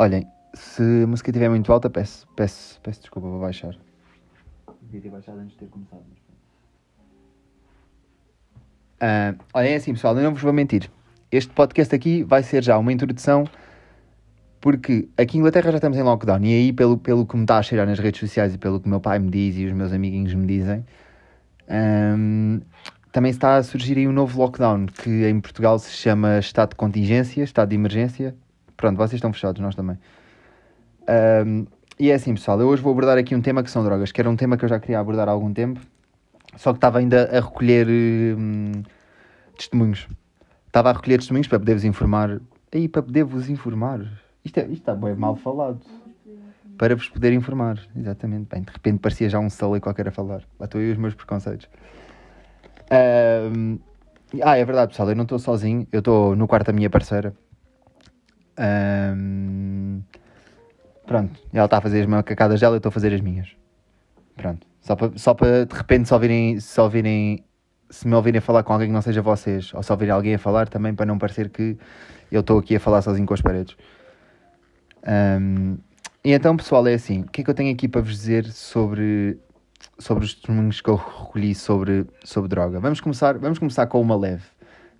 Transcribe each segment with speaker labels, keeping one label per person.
Speaker 1: Olhem, se a música estiver muito alta, peço, peço, peço desculpa, vou baixar. Devia ter baixado antes de ter começado. Ah, olhem, é assim, pessoal, eu não vos vou mentir. Este podcast aqui vai ser já uma introdução, porque aqui em Inglaterra já estamos em lockdown, e aí, pelo, pelo que me está a cheirar nas redes sociais e pelo que o meu pai me diz e os meus amiguinhos me dizem, ahm, também está a surgir aí um novo lockdown, que em Portugal se chama estado de contingência, estado de emergência. Pronto, vocês estão fechados, nós também. Ahm, e é assim, pessoal, eu hoje vou abordar aqui um tema que são drogas, que era um tema que eu já queria abordar há algum tempo, só que estava ainda a recolher hum, testemunhos. Estava a recolher testemunhos para poder-vos informar. Aí, para poder-vos informar. Isto, é, isto está bem mal falado. Para vos poder informar, exatamente. Bem, de repente parecia já um solo qualquer a falar. Lá estou e os meus preconceitos. Ahm, ah, é verdade, pessoal, eu não estou sozinho. Eu estou no quarto da minha parceira. Ahm, pronto, ela está a fazer as macacadas dela, eu estou a fazer as minhas. Pronto. Só para, só para de repente só ouvirem, se me ouvirem falar com alguém que não seja vocês, ou só ouvirem alguém a falar também, para não parecer que eu estou aqui a falar sozinho com as paredes. Ahm, e então, pessoal, é assim: o que é que eu tenho aqui para vos dizer sobre, sobre os testemunhos que eu recolhi sobre, sobre droga? Vamos começar, vamos começar com uma leve: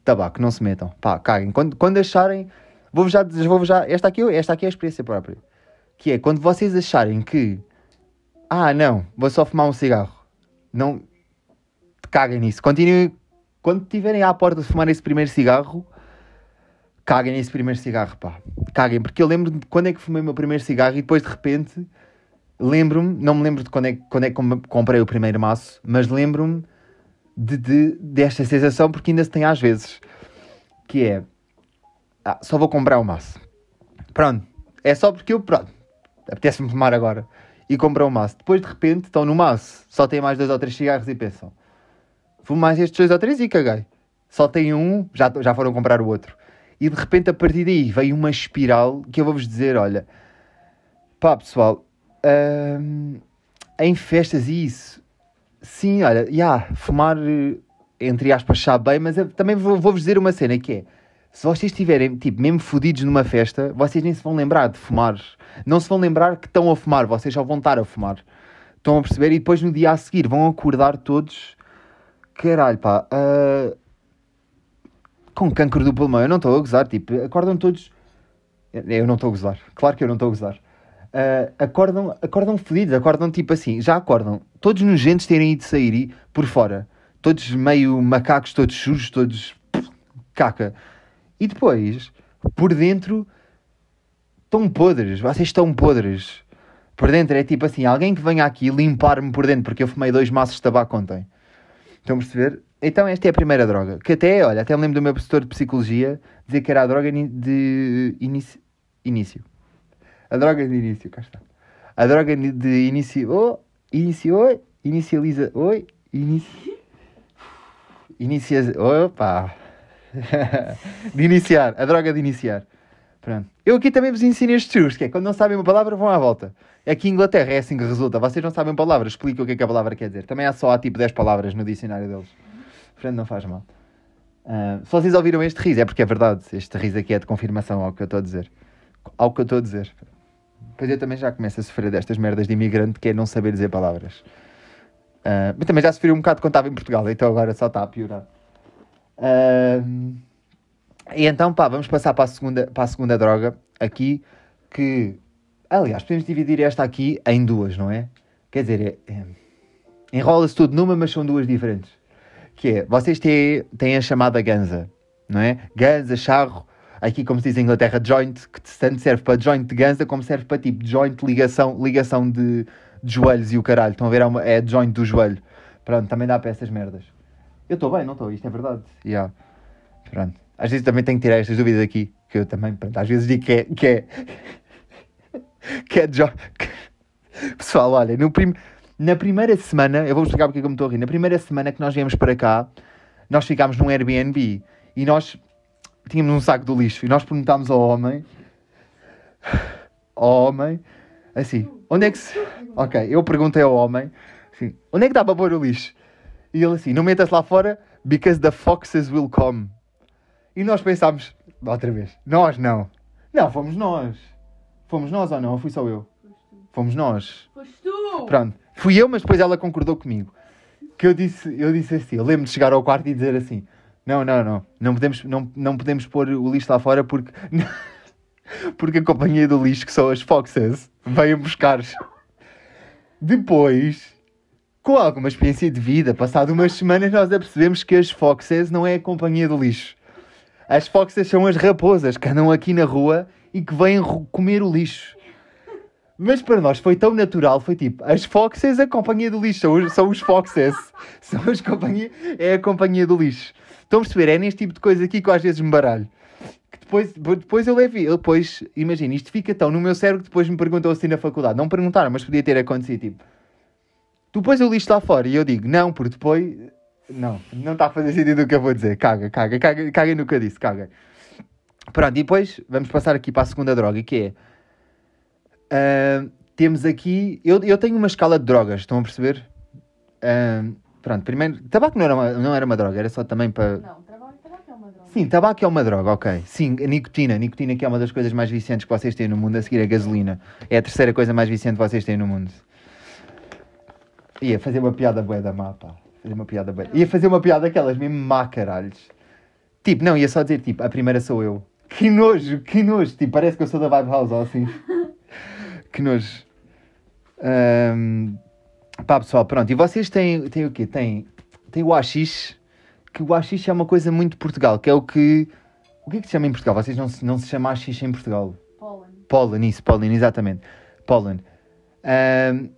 Speaker 1: tabaco, não se metam, pá, caguem. Quando, quando acharem, vou-vos já, vou já, esta aqui, esta aqui é a experiência própria, que é quando vocês acharem que ah, não, vou só fumar um cigarro. Não caguem nisso. Continuem. Quando estiverem à porta de fumar esse primeiro cigarro, caguem nesse primeiro cigarro, pá. Caguem, porque eu lembro de quando é que fumei o meu primeiro cigarro e depois de repente lembro-me, não me lembro de quando é, quando é que com- comprei o primeiro maço, mas lembro-me de, de- desta sensação porque ainda se tem às vezes. Que é. Ah, só vou comprar o maço. Pronto. É só porque eu, pronto, apetece-me fumar agora. E comprar um maço. Depois, de repente, estão no maço. Só têm mais dois ou três cigarros e pensam. Fumo mais estes dois ou três e caguei. Só têm um, já, já foram comprar o outro. E de repente, a partir daí, veio uma espiral que eu vou-vos dizer, olha... Pá, pessoal... hum, em festas e isso... Sim, olha, já, fumar, eh, entre aspas, sabe bem, mas também vou- vou-vos dizer uma cena que é... Se vocês estiverem, tipo, mesmo fodidos numa festa, vocês nem se vão lembrar de fumar. Não se vão lembrar que estão a fumar, vocês só vão estar a fumar. Estão a perceber? E depois no dia a seguir vão acordar todos. Caralho, pá. ah, com cancro do pulmão. Eu não estou a gozar, tipo, acordam todos. Eu não estou a gozar. Claro que eu não estou a gozar. Ah, acordam, acordam fodidos, acordam tipo assim, já acordam, todos nojentos terem ido sair e por fora, todos meio macacos, todos sujos, todos caca. E depois, por dentro, estão podres, vocês estão podres. Por dentro é tipo assim, alguém que venha aqui limpar-me por dentro, porque eu fumei dois maços de tabaco ontem. Estão a perceber? Então esta é a primeira droga. Que até, olha, até me lembro do meu professor de psicologia dizer que era a droga de início. A droga de início, cá está. A droga de início. Oh, início, oi, inicializa, oi. Inicia. Opa! de iniciar, a droga de iniciar. Pronto. Eu aqui também vos ensino estes truques, que é quando não sabem uma palavra, vão à volta. Aqui em Inglaterra é assim que resulta. Vocês não sabem palavras, explica o que é que a palavra quer dizer. Também há só há tipo 10 palavras no dicionário deles. Portanto, não faz mal. Ah, se vocês ouviram este riso, é porque é verdade. Este riso aqui é de confirmação ao que eu estou a dizer. Ao que eu estou a dizer. Pois eu também já começo a sofrer destas merdas de imigrante, que é não saber dizer palavras. Ah, mas também já sofri um bocado quando estava em Portugal, então agora só está a piorar. Ah, e então, pá, vamos passar para a segunda, para a segunda droga aqui, que, aliás, podemos dividir esta aqui em duas, não é? Quer dizer, é, é, enrola-se tudo numa, mas são duas diferentes. Que é, vocês têm, têm a chamada ganza, não é? Ganza, charro, aqui como se diz em Inglaterra, joint, que tanto serve para joint de ganza como serve para tipo joint ligação, ligação de, de joelhos e o caralho. Estão a ver? É, uma, é joint do joelho. Pronto, também dá para essas merdas. Eu estou bem, não estou? Isto é verdade. Yeah. Pronto. Às vezes também tenho que tirar estas dúvidas aqui, que eu também, pronto, às vezes digo que é. Que é, que é jo- Pessoal, olha, no prim... na primeira semana, eu vou explicar porque é que eu me estou a rir. Na primeira semana que nós viemos para cá, nós ficámos num Airbnb e nós tínhamos um saco do lixo e nós perguntámos ao homem, ao homem, assim, onde é que se. Ok, eu perguntei ao homem, assim, onde é que dá para pôr o lixo? E ele assim, não metas lá fora, because the foxes will come. E nós pensámos, outra vez, nós não. Não, fomos nós. Fomos nós ou não? Ou fui só eu? Fomos nós.
Speaker 2: Foste tu!
Speaker 1: Pronto. Fui eu, mas depois ela concordou comigo. Que eu disse, eu disse assim, eu lembro de chegar ao quarto e dizer assim, não, não, não, não podemos, não, não podemos pôr o lixo lá fora porque... porque a companhia do lixo, que são as Foxes, veio buscar. Depois, com alguma experiência de vida, passado umas semanas, nós apercebemos que as Foxes não é a companhia do lixo. As Foxes são as raposas que andam aqui na rua e que vêm comer o lixo. Mas para nós foi tão natural, foi tipo, as Foxes, a companhia do lixo, são os, são os Foxes, são as companhia, é a companhia do lixo. Estão a perceber? É neste tipo de coisa aqui que eu às vezes me baralho. Que depois, depois eu levo, depois, imagina, isto fica tão no meu cérebro que depois me perguntou assim na faculdade. Não perguntaram, mas podia ter acontecido, tipo, tu pões o lixo lá fora e eu digo, não, porque depois, não, não está a fazer sentido o que eu vou dizer, caga, caga, caga, caga no que eu disse, caga. Pronto, e depois vamos passar aqui para a segunda droga, que é, ah, temos aqui, eu, eu tenho uma escala de drogas, estão a perceber? Ah, pronto, primeiro, tabaco não era, uma, não era uma droga, era só também para...
Speaker 2: Não, trabalho é uma droga.
Speaker 1: Sim, tabaco é uma droga, ok. Sim, a nicotina. A nicotina que é uma das coisas mais viciantes que vocês têm no mundo, a seguir a gasolina. É a terceira coisa mais viciante que vocês têm no mundo. Ia fazer uma piada bué da má, pá. Fazer uma piada bué. Ia fazer uma piada daquelas mesmo má, caralhos. Tipo, não, ia só dizer, tipo, a primeira sou eu. Que nojo, que nojo. Tipo, parece que eu sou da Vibe House ou assim. que nojo. Ahm, pá, pessoal, pronto. E vocês têm, têm o quê? Têm, têm o AX, que o AX é uma coisa muito de Portugal, que é o que... O que é que se chama em Portugal? Vocês não se, não se chama AX em Portugal?
Speaker 2: Pólen.
Speaker 1: Pollen, isso, pollen, exatamente. Pollen. Um,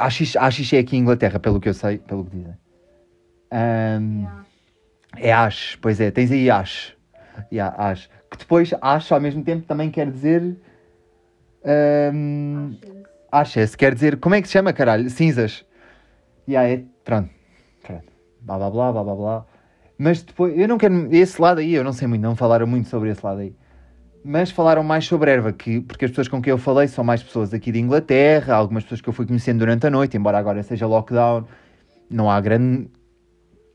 Speaker 1: AX é aqui em Inglaterra, pelo que eu sei, pelo que dizem. Ahm,
Speaker 2: É,
Speaker 1: Ash, pois é, tens aí Ash. Yeah, Ash. Que depois Ash ao mesmo tempo também quer dizer. Um? Ashes, quer dizer. Como é que se chama, caralho? Cinzas. Yeah, é, pronto. pronto. Blá blá blá blá blá blá. Mas depois, eu não quero. Esse lado aí, eu não sei muito, não falaram muito sobre esse lado aí. Mas falaram mais sobre erva, que, porque as pessoas com quem eu falei são mais pessoas aqui de Inglaterra, algumas pessoas que eu fui conhecendo durante a noite, embora agora seja lockdown, não há grande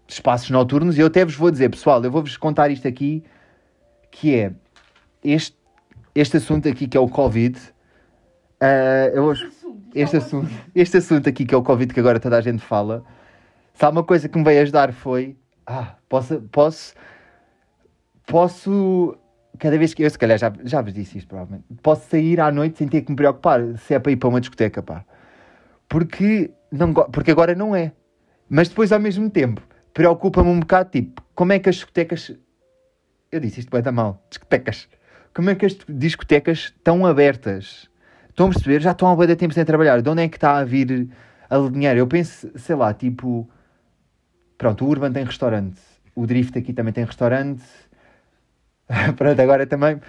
Speaker 1: espaços noturnos. E eu até vos vou dizer, pessoal, eu vou-vos contar isto aqui, que é este, este assunto aqui que é o Covid. ah, eu este assunto, este assunto aqui que é o Covid que agora toda a gente fala, sabe uma coisa que me veio ajudar foi, ah, posso, posso, posso, cada vez que eu, se calhar já, já vos disse isto provavelmente, posso sair à noite sem ter que me preocupar se é para ir para uma discoteca, pá. Porque, não, porque agora não é. Mas depois, ao mesmo tempo, preocupa-me um bocado, tipo, como é que as discotecas... Eu disse isto vai dar mal. Discotecas. Como é que as discotecas estão abertas? Estão a perceber? Já estão há de tempo sem trabalhar. De onde é que está a vir a dinheiro? Eu penso, sei lá, tipo... Pronto, o Urban tem restaurante. O Drift aqui também tem restaurante. Pronto, agora também...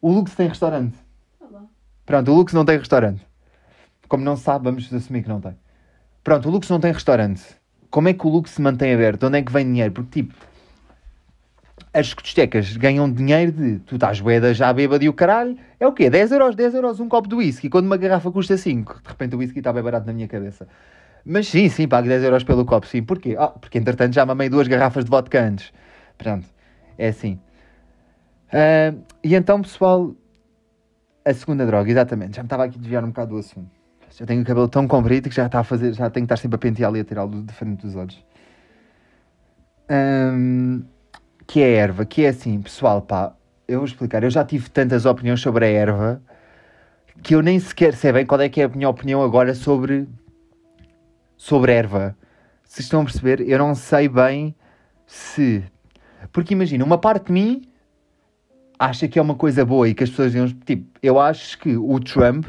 Speaker 1: O Lux tem restaurante.
Speaker 2: Olá.
Speaker 1: Pronto, o Lux não tem restaurante. Como não sabe, vamos assumir que não tem. Pronto, o Lux não tem restaurante. Como é que o Lux se mantém aberto? De onde é que vem dinheiro? Porque, tipo, as discotecas ganham dinheiro de tu estás boeda já bêbado e o caralho. É o quê? 10 euros, 10 euros um copo de whisky. Quando uma garrafa custa 5. De repente o whisky está bem barato na minha cabeça. Mas sim, sim, pago 10 euros pelo copo, sim. Porquê? Ah, porque entretanto já mamei duas garrafas de vodka antes. Pronto, é assim. Ah, e então, pessoal, a segunda droga, exatamente. Já me estava aqui a desviar um bocado do assunto. Já tenho o cabelo tão comprido que já está a fazer, já tenho que estar sempre a penteá-lo e a tirá-lo de frente dos olhos. Ahm, que é a erva, que é assim, pessoal, pá, eu vou explicar. Eu já tive tantas opiniões sobre a erva que eu nem sequer sei bem qual é que é a minha opinião agora sobre, sobre erva. Se estão a perceber, eu não sei bem se. Porque imagina, uma parte de mim acha que é uma coisa boa e que as pessoas deviam. Tipo, eu acho que o Trump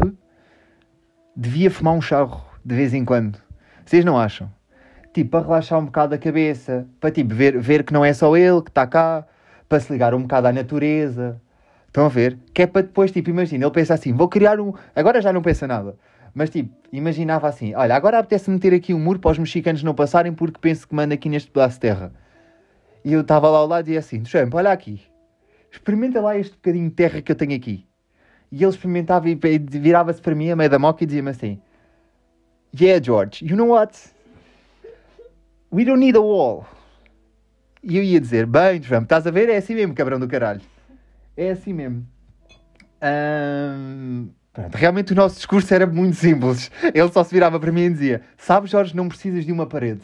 Speaker 1: devia fumar um charro de vez em quando. Vocês não acham? Tipo, para relaxar um bocado a cabeça, para tipo, ver, ver que não é só ele que está cá, para se ligar um bocado à natureza. Estão a ver? Que é para depois, tipo, imagina, ele pensa assim, vou criar um. Agora já não pensa nada. Mas tipo, imaginava assim, olha, agora apetece meter aqui um muro para os mexicanos não passarem porque penso que manda aqui neste pedaço de terra. E eu estava lá ao lado e assim, Trump, olha aqui, experimenta lá este bocadinho de terra que eu tenho aqui. E ele experimentava e virava-se para mim a meio da moca e dizia-me assim: Yeah, George, you know what? We don't need a wall. E eu ia dizer: Bem, Trump, estás a ver? É assim mesmo, cabrão do caralho. É assim mesmo. Ahm, pronto, realmente o nosso discurso era muito simples. Ele só se virava para mim e dizia: Sabes, Jorge, não precisas de uma parede.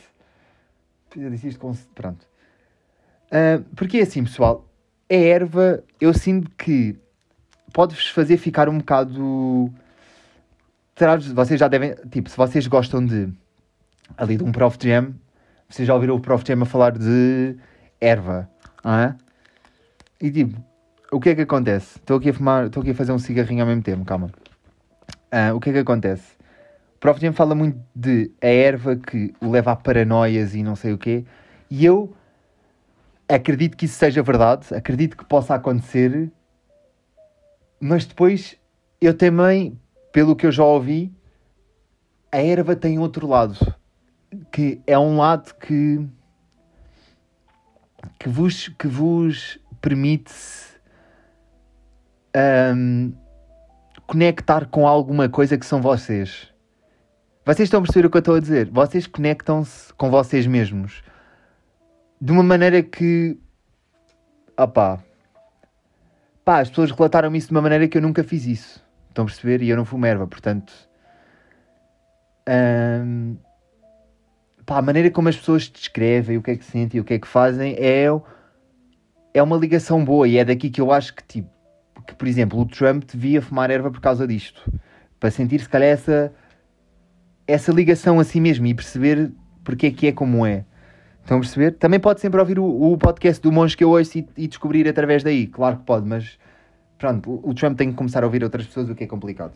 Speaker 1: Eu disse isto com. Pronto. Ah, porque é assim, pessoal, a erva, eu sinto que pode-vos fazer ficar um bocado. Vocês já devem. Tipo, se vocês gostam de. Ali de um Prof Jam, vocês já ouviram o Prof Jam a falar de erva, não é? E tipo, o que é que acontece? Estou aqui a fumar, estou aqui a fazer um cigarrinho ao mesmo tempo, calma. Ah, o que é que acontece? O Prof Jam fala muito de a erva que o leva a paranoias e não sei o quê, e eu acredito que isso seja verdade, acredito que possa acontecer, mas depois eu também, pelo que eu já ouvi, a erva tem outro lado, que é um lado que que vos, que vos permite ahm, conectar com alguma coisa que são vocês. Vocês estão a perceber o que eu estou a dizer? Vocês conectam-se com vocês mesmos de uma maneira que. Opá. Pá, as pessoas relataram-me isso de uma maneira que eu nunca fiz isso. Estão a perceber? E eu não fumo erva, portanto. ahm, pá, a maneira como as pessoas descrevem o que é que sentem o que é que fazem é, é uma ligação boa. E é daqui que eu acho que, tipo, que, por exemplo, o Trump devia fumar erva por causa disto. Para sentir, se calhar, essa, essa ligação a si mesmo e perceber porque é que é como é. Estão a perceber? Também pode sempre ouvir o, o podcast do Monge que eu ouço e, e descobrir através daí. Claro que pode, mas pronto, o, Trump tem que começar a ouvir outras pessoas, o que é complicado.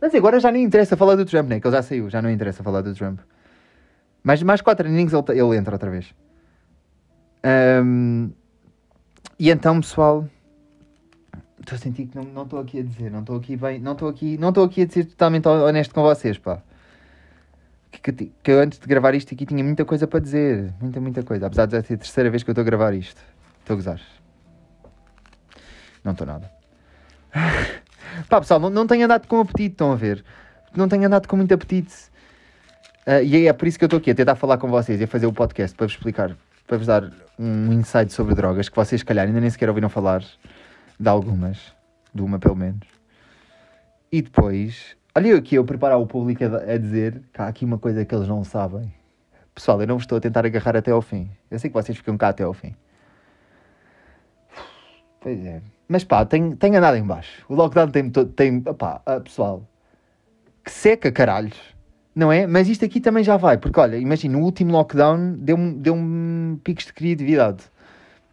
Speaker 1: Mas agora já nem interessa falar do Trump, né? Que ele já saiu, já não interessa falar do Trump. Mais, mais quatro innings ele, ele entra outra vez. Ahm, e então, pessoal, estou a sentir que não estou aqui a dizer, não estou aqui bem, não estou aqui, não estou aqui a ser totalmente honesto com vocês, pá. Que, que, que eu antes de gravar isto aqui tinha muita coisa para dizer, muita, muita coisa. Apesar de já ser a terceira vez que eu estou a gravar isto. Estou a gozar. Não estou nada. Pá, pessoal, não, não tenho andado com apetite, estão a ver? Não tenho andado com muito apetite. Ah, e é por isso que eu estou aqui a tentar falar com vocês e a fazer o podcast para vos explicar, para vos dar um insight sobre drogas que vocês, se calhar, ainda nem sequer ouviram falar de algumas, de uma pelo menos. E depois, olha eu aqui eu preparar o público a, dizer que há aqui uma coisa que eles não sabem. Pessoal, eu não vos estou a tentar agarrar até ao fim. Eu sei que vocês ficam cá até ao fim. Pois é. Mas pá, tem, tem andado em baixo. O lockdown tem, tem pá, ah, pessoal, que seca, caralhos. Não é? Mas isto aqui também já vai, porque olha, imagina, o último lockdown deu-me deu picos de criatividade.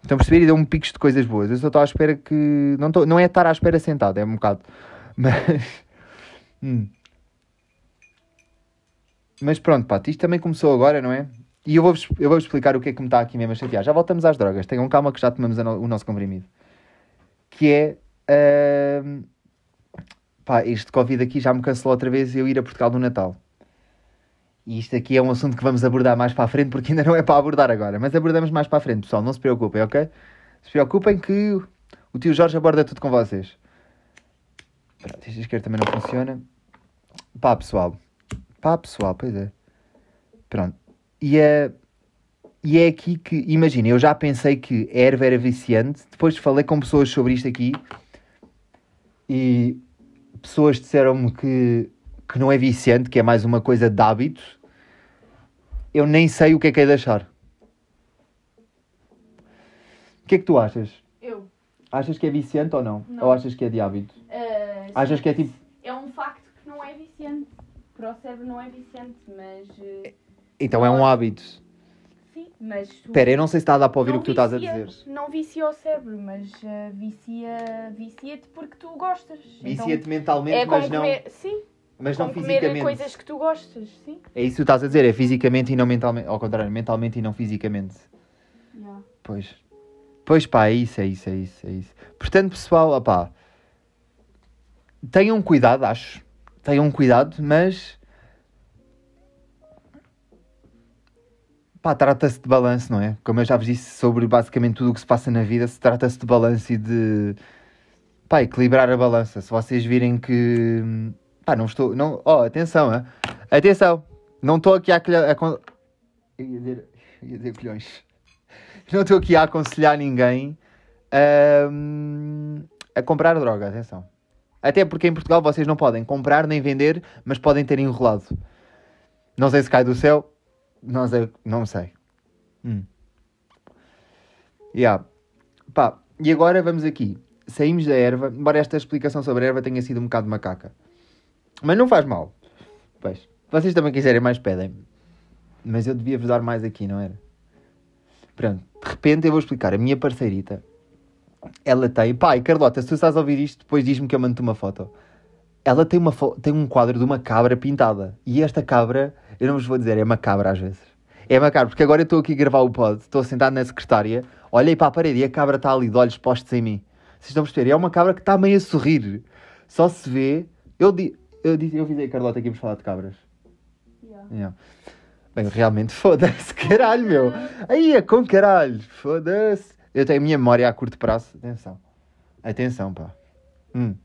Speaker 1: Estão a perceber? E deu-me picos de coisas boas. Eu só estou à espera que. Não, estou, não é estar à espera sentado, é um bocado. Mas. Hum. Mas pronto, pá, isto também começou agora, não é? E eu vou-vos eu vou explicar o que é que me está aqui mesmo a chatear. Já voltamos às drogas, tenham calma que já tomamos no- o nosso comprimido. Que é. ahm, pá, este Covid aqui já me cancelou outra vez eu ir a Portugal no Natal. E isto aqui é um assunto que vamos abordar mais para a frente, porque ainda não é para abordar agora, mas abordamos mais para a frente, pessoal. Não se preocupem, ok? Se preocupem que o tio Jorge aborda tudo com vocês. Pronto, este isqueiro também não funciona. Pá, pessoal. Pá, pessoal, pois é. Pronto. E é, e é aqui que, imagina, eu já pensei que a erva era viciante. Depois falei com pessoas sobre isto aqui. E pessoas disseram-me que, que não é viciante, que é mais uma coisa de hábito. Eu nem sei o que é que é de achar. O que é que tu achas?
Speaker 2: Eu.
Speaker 1: Achas que é viciante ou não?
Speaker 2: Não.
Speaker 1: Ou achas que é de hábito?
Speaker 2: Ah,
Speaker 1: Achas que é tipo.
Speaker 2: É um facto que não é viciante. Para o cérebro não é viciante, mas. eh,
Speaker 1: Então é um hábito.
Speaker 2: sim, mas. tu-
Speaker 1: Espera, eu não sei se está a dar para ouvir
Speaker 2: não
Speaker 1: o que tu estás a
Speaker 2: vicia-
Speaker 1: dizer.
Speaker 2: Não vicia o cérebro, mas vicia, vicia-te porque tu gostas.
Speaker 1: Vicia-te
Speaker 2: Então,
Speaker 1: mentalmente,
Speaker 2: é
Speaker 1: mas não,
Speaker 2: comer, sim,
Speaker 1: mas não
Speaker 2: comer
Speaker 1: fisicamente.
Speaker 2: coisas que tu gostas, sim.
Speaker 1: É isso que tu estás a dizer, é fisicamente e não mentalmente. Ao contrário, mentalmente e não fisicamente.
Speaker 2: Yeah.
Speaker 1: Pois. Pois pá, é isso, é isso, é isso, é isso. Portanto, pessoal, opá, tenham cuidado, acho. Tenham cuidado, mas. Pá, trata-se de balanço, não é? Como eu já vos disse sobre basicamente tudo o que se passa na vida, se trata-se de balanço e de. Pá, equilibrar a balança. Se vocês virem que. Pá, não estou. Não... Oh, atenção, hein? atenção! Não estou aqui a. a Eu ia dizer, eu ia dizer colhões. Não estou aqui a aconselhar ninguém ahm, a comprar droga, atenção. Até porque em Portugal vocês não podem comprar nem vender, mas podem ter enrolado. Não sei se cai do céu, não sei. Não sei. Hum. Yeah. Pá, e agora vamos aqui. Saímos da erva, embora esta explicação sobre a erva tenha sido um bocado macaca. Mas não faz mal. Pois, se vocês também quiserem mais, pedem Mas eu devia-vos dar mais aqui, não era? Pronto, de repente eu vou explicar. A minha parceirita, ela tem. Pai, Carlota, se tu estás a ouvir isto, depois diz-me que eu mando-te uma foto. Ela tem, uma fo... tem um quadro de uma cabra pintada. E esta cabra, eu não vos vou dizer, é uma cabra às vezes. É macabro, porque agora eu estou aqui a gravar o pod, estou sentado na secretária, olhei para a parede e a cabra está ali de olhos postos em mim. Vocês estão a perceber? É uma cabra que está meio a sorrir. Só se vê. Eu, di... eu, disse, eu avisei a Carlota que íamos falar de cabras.
Speaker 2: Yeah.
Speaker 1: Yeah. Bem, realmente, foda-se, caralho, meu. Aí é com caralho, foda-se. Eu tenho a minha memória a curto prazo. Atenção. Atenção, pá. Hum.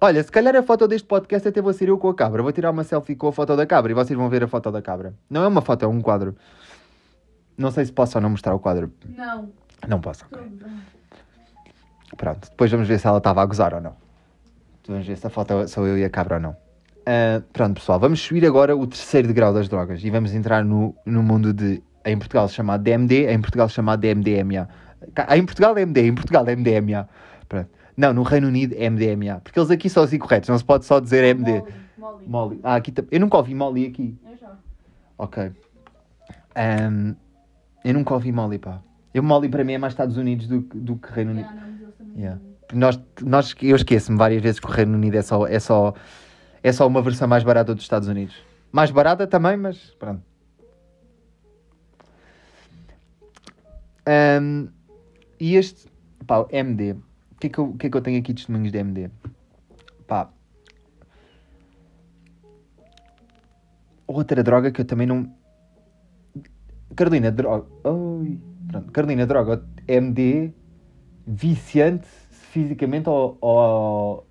Speaker 1: Olha, se calhar a foto deste podcast até vou ser eu com a cabra. Vou tirar uma selfie com a foto da cabra e vocês vão ver a foto da cabra. Não é uma foto, é um quadro. Não sei se posso ou não mostrar o quadro.
Speaker 2: Não.
Speaker 1: Não posso. ok.
Speaker 2: Tudo.
Speaker 1: Pronto, depois vamos ver se ela estava a gozar ou não. Vamos ver se a foto sou eu e a cabra ou não. Ah, pronto, pessoal, vamos subir agora o terceiro degrau das drogas e vamos entrar no, no mundo de, em Portugal chamado DMD, em Portugal chamado DMDMA. Cá- Em Portugal é MD, em Portugal é MDMA. Pronto. Não, no Reino Unido é MDMA. Porque eles aqui são os incorretos, não se pode só dizer MD.
Speaker 2: Molly. Molly.
Speaker 1: Ah, aqui Eu nunca ouvi Molly aqui.
Speaker 2: Eu já.
Speaker 1: Ok. Ahm, eu nunca ouvi Molly, pá. Eu, Molly para mim é mais Estados Unidos do, que- do que Reino Unido.
Speaker 2: Yeah.
Speaker 1: Nós, nós, eu esqueço-me várias vezes que o Reino Unido é só, é, só, é só uma versão mais barata dos Estados Unidos. Mais barata também, mas pronto. Ahm, e este, pá, MD. O que, é que, eu, que é que eu tenho aqui de testemunhos de MD? Pá. Outra droga que eu também não. Carolina, droga. Oi. Pronto. Carolina, droga. MD viciante fisicamente ou, ou...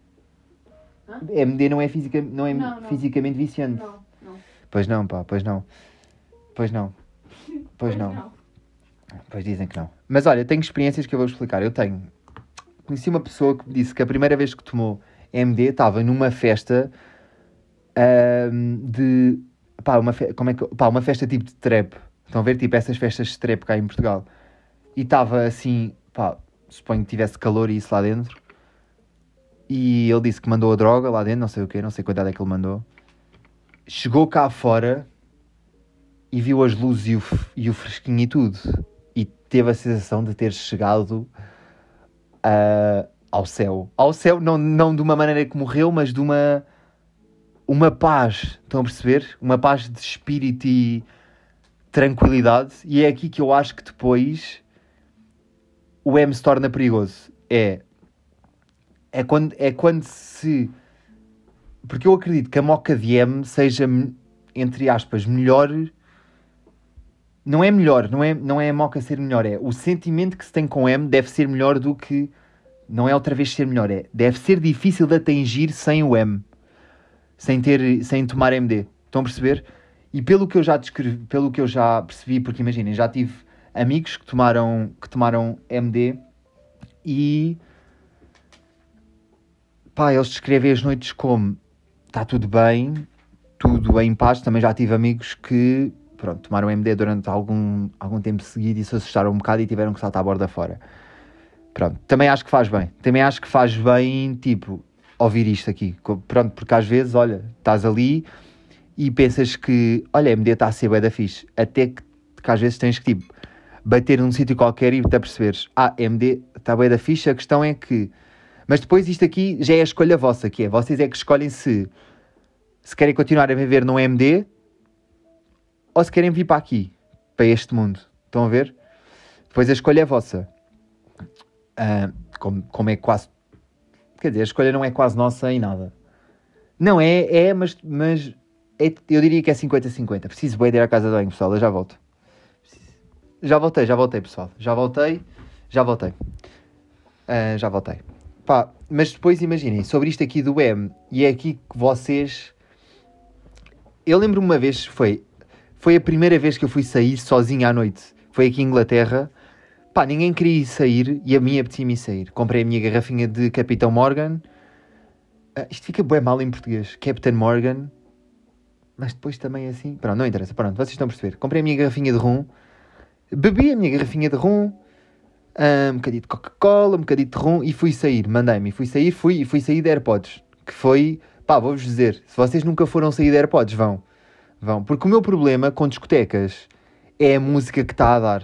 Speaker 1: MD não é, fisica, não é
Speaker 2: Não, não.
Speaker 1: fisicamente viciante?
Speaker 2: Não, não.
Speaker 1: Pois não, pá, pois não. Pois não. Pois não. Pois dizem que não. Mas olha, tenho experiências que eu vou explicar. Eu tenho. Conheci uma pessoa que me disse que a primeira vez que tomou MD estava numa festa de. Pá, uma, fe... Como é que... pá, uma festa tipo de trap. Estão a ver? Tipo essas festas de trap cá em Portugal. E estava assim, pá, suponho que tivesse calor e isso lá dentro. E ele disse que mandou a droga lá dentro, não sei o quê, não sei quantidade é que ele mandou. Chegou cá fora e viu as luzes e o, e o fresquinho e tudo. Teve a sensação de ter chegado ah, ao céu. Ao céu, não, não de uma maneira que morreu, mas de uma, uma paz. Estão a perceber? Uma paz de espírito e tranquilidade. E é aqui que eu acho que depois o M se torna perigoso. É, é, quando, é quando se. Porque eu acredito que a moca de M seja, entre aspas, melhor. Não é melhor, não é, não é a moca ser melhor, é o sentimento que se tem com M deve ser melhor do que. Não é outra vez ser melhor, é. Deve ser difícil de atingir sem o M. Sem, ter, sem tomar MD. Estão a perceber? E pelo que eu já descrevi, pelo que eu já percebi, porque imaginem, já tive amigos que tomaram, que tomaram MD e pá, eles descrevem as noites como está tudo bem, tudo em paz. Também já tive amigos que pronto, tomaram MD durante algum, algum tempo seguido e se assustaram um bocado e tiveram que saltar a borda fora. Pronto, também acho que faz bem. Também acho que faz bem, tipo, ouvir isto aqui. Pronto, porque às vezes, olha, estás ali e pensas que, olha, MD está a ser bué da fixe. Até que, que às vezes tens que, tipo, bater num sítio qualquer e te aperceberes, ah, MD está bué da fixe, a questão é que... Mas depois isto aqui já é a escolha vossa, que é, vocês é que escolhem se, se querem continuar a viver num MD ou se querem vir para aqui, para este mundo. Estão a ver? Depois a escolha é vossa. Ah, como, como é quase... Quer dizer, a escolha não é quase nossa em nada. Não, é, é mas, mas é- eu diria que é 50-50. Preciso bem ir à casa de banho, pessoal, eu já volto. Já voltei, já voltei, pessoal. Já voltei, já voltei. Ah, já voltei. Pá, mas depois imaginem, sobre isto aqui do M, e é aqui que vocês. Eu lembro-me uma vez, foi, foi a primeira vez que eu fui sair sozinho à noite. Foi aqui em Inglaterra Pá, ninguém queria ir sair e a minha apetecia-me ir sair. Comprei a minha garrafinha de Capitão Morgan. Ah, isto fica bem mal em português. Captain Morgan. Mas depois também é assim. Pronto, não interessa. Pronto, vocês estão a perceber. Comprei a minha garrafinha de rum. Bebi a minha garrafinha de rum. ah, um bocadinho de Coca-Cola, um bocadinho de rum e fui sair. Mandei-me. Fui sair, fui e fui sair de AirPods. Que foi. Pá, vou-vos dizer. Se vocês nunca foram sair de AirPods, vão. Vão. Porque o meu problema com discotecas é a música que está a dar.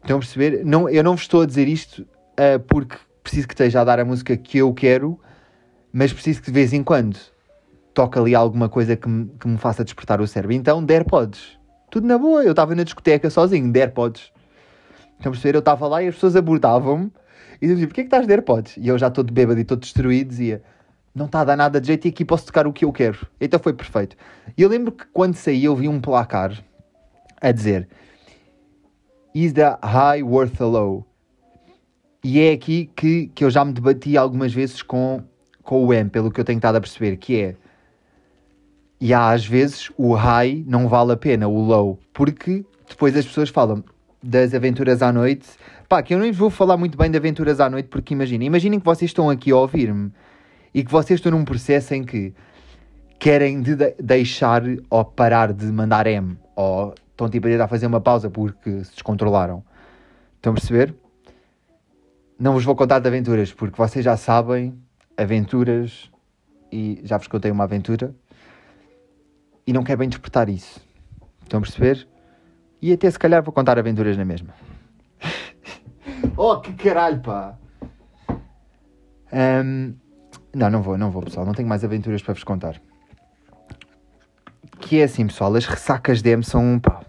Speaker 1: Estão a perceber? Não, eu não vos estou a dizer isto ah, porque preciso que esteja a dar a música que eu quero, mas preciso que de vez em quando toque ali alguma coisa que me, que me faça despertar o cérebro. Então, de AirPods. Tudo na boa. Eu estava na discoteca sozinho, de AirPods. Estão a perceber? Eu estava lá e as pessoas abordavam-me e diziam: Porquê que estás de AirPods? E eu já todo bêbado e todo destruído dizia: Não está a dar nada de jeito e aqui posso tocar o que eu quero. Então foi perfeito. E eu lembro que quando saí eu vi um placar a dizer Is the high worth a low? E é aqui que, que eu já me debati algumas vezes com, com o M, pelo que eu tenho estado a perceber, que é e há às vezes o high não vale a pena, o low, porque depois as pessoas falam das aventuras à noite. Pá, que eu nem vos vou falar muito bem de aventuras à noite, porque imaginem, imaginem que vocês estão aqui a ouvir-me e que vocês estão num processo em que querem de de- deixar ou parar de mandar M, ou estão tipo a tentar fazer uma pausa porque se descontrolaram. Estão a perceber? Não vos vou contar de aventuras, porque vocês já sabem aventuras e já vos contei uma aventura e não quero bem interpretar isso. Estão a perceber? E até se calhar vou contar aventuras na mesma. oh, que caralho, pá! Ahm, não, não vou, não vou, pessoal. Não tenho mais aventuras para vos contar. Que é assim, pessoal. As ressacas de M são, pá...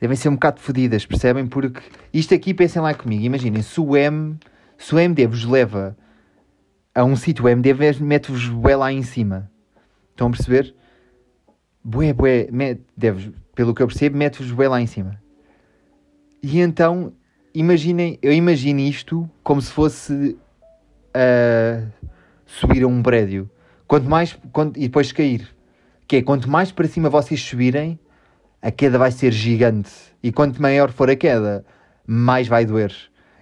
Speaker 1: Devem ser um bocado fodidas, percebem? Porque isto aqui, pensem lá comigo. Imaginem, se o M... Se o MD vos leva a um sítio, o MD mete-vos bué lá em cima. Estão a perceber? Bué, bué, met, deves, pelo que eu percebo, mete-vos bué lá em cima. E então, imaginem, eu imagino isto como se fosse a subir a um prédio. Quanto mais, quanto, e depois cair. Que é, quanto mais para cima vocês subirem, a queda vai ser gigante. E quanto maior for a queda, mais vai doer.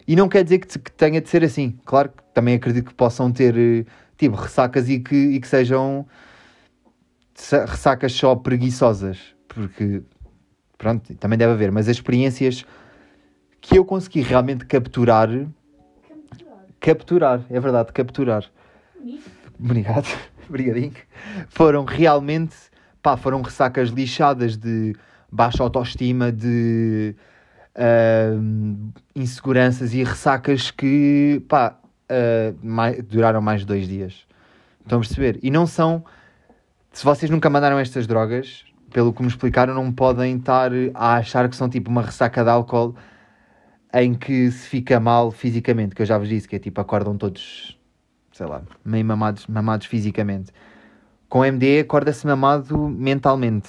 Speaker 1: E não quer dizer que, que tenha de ser assim. Claro que também acredito que possam ter, eh, tipo, ressacas e que, e que sejam sa- ressacas só preguiçosas, porque pronto, também deve haver, mas as experiências que eu consegui realmente capturar, capturar, é verdade, capturar, obrigado, obrigadinho, foram realmente, pá, foram ressacas lixadas de baixa autoestima, de ahm, inseguranças e ressacas que, pá, ah, mai- duraram mais de dois dias. Estão a perceber? E não são se vocês nunca mandaram estas drogas, pelo que me explicaram, não podem estar a achar que são tipo uma ressaca de álcool em que se fica mal fisicamente, que eu já vos disse, que é tipo acordam todos, sei lá, meio mamados, mamados fisicamente. Com MD acorda-se mamado mentalmente.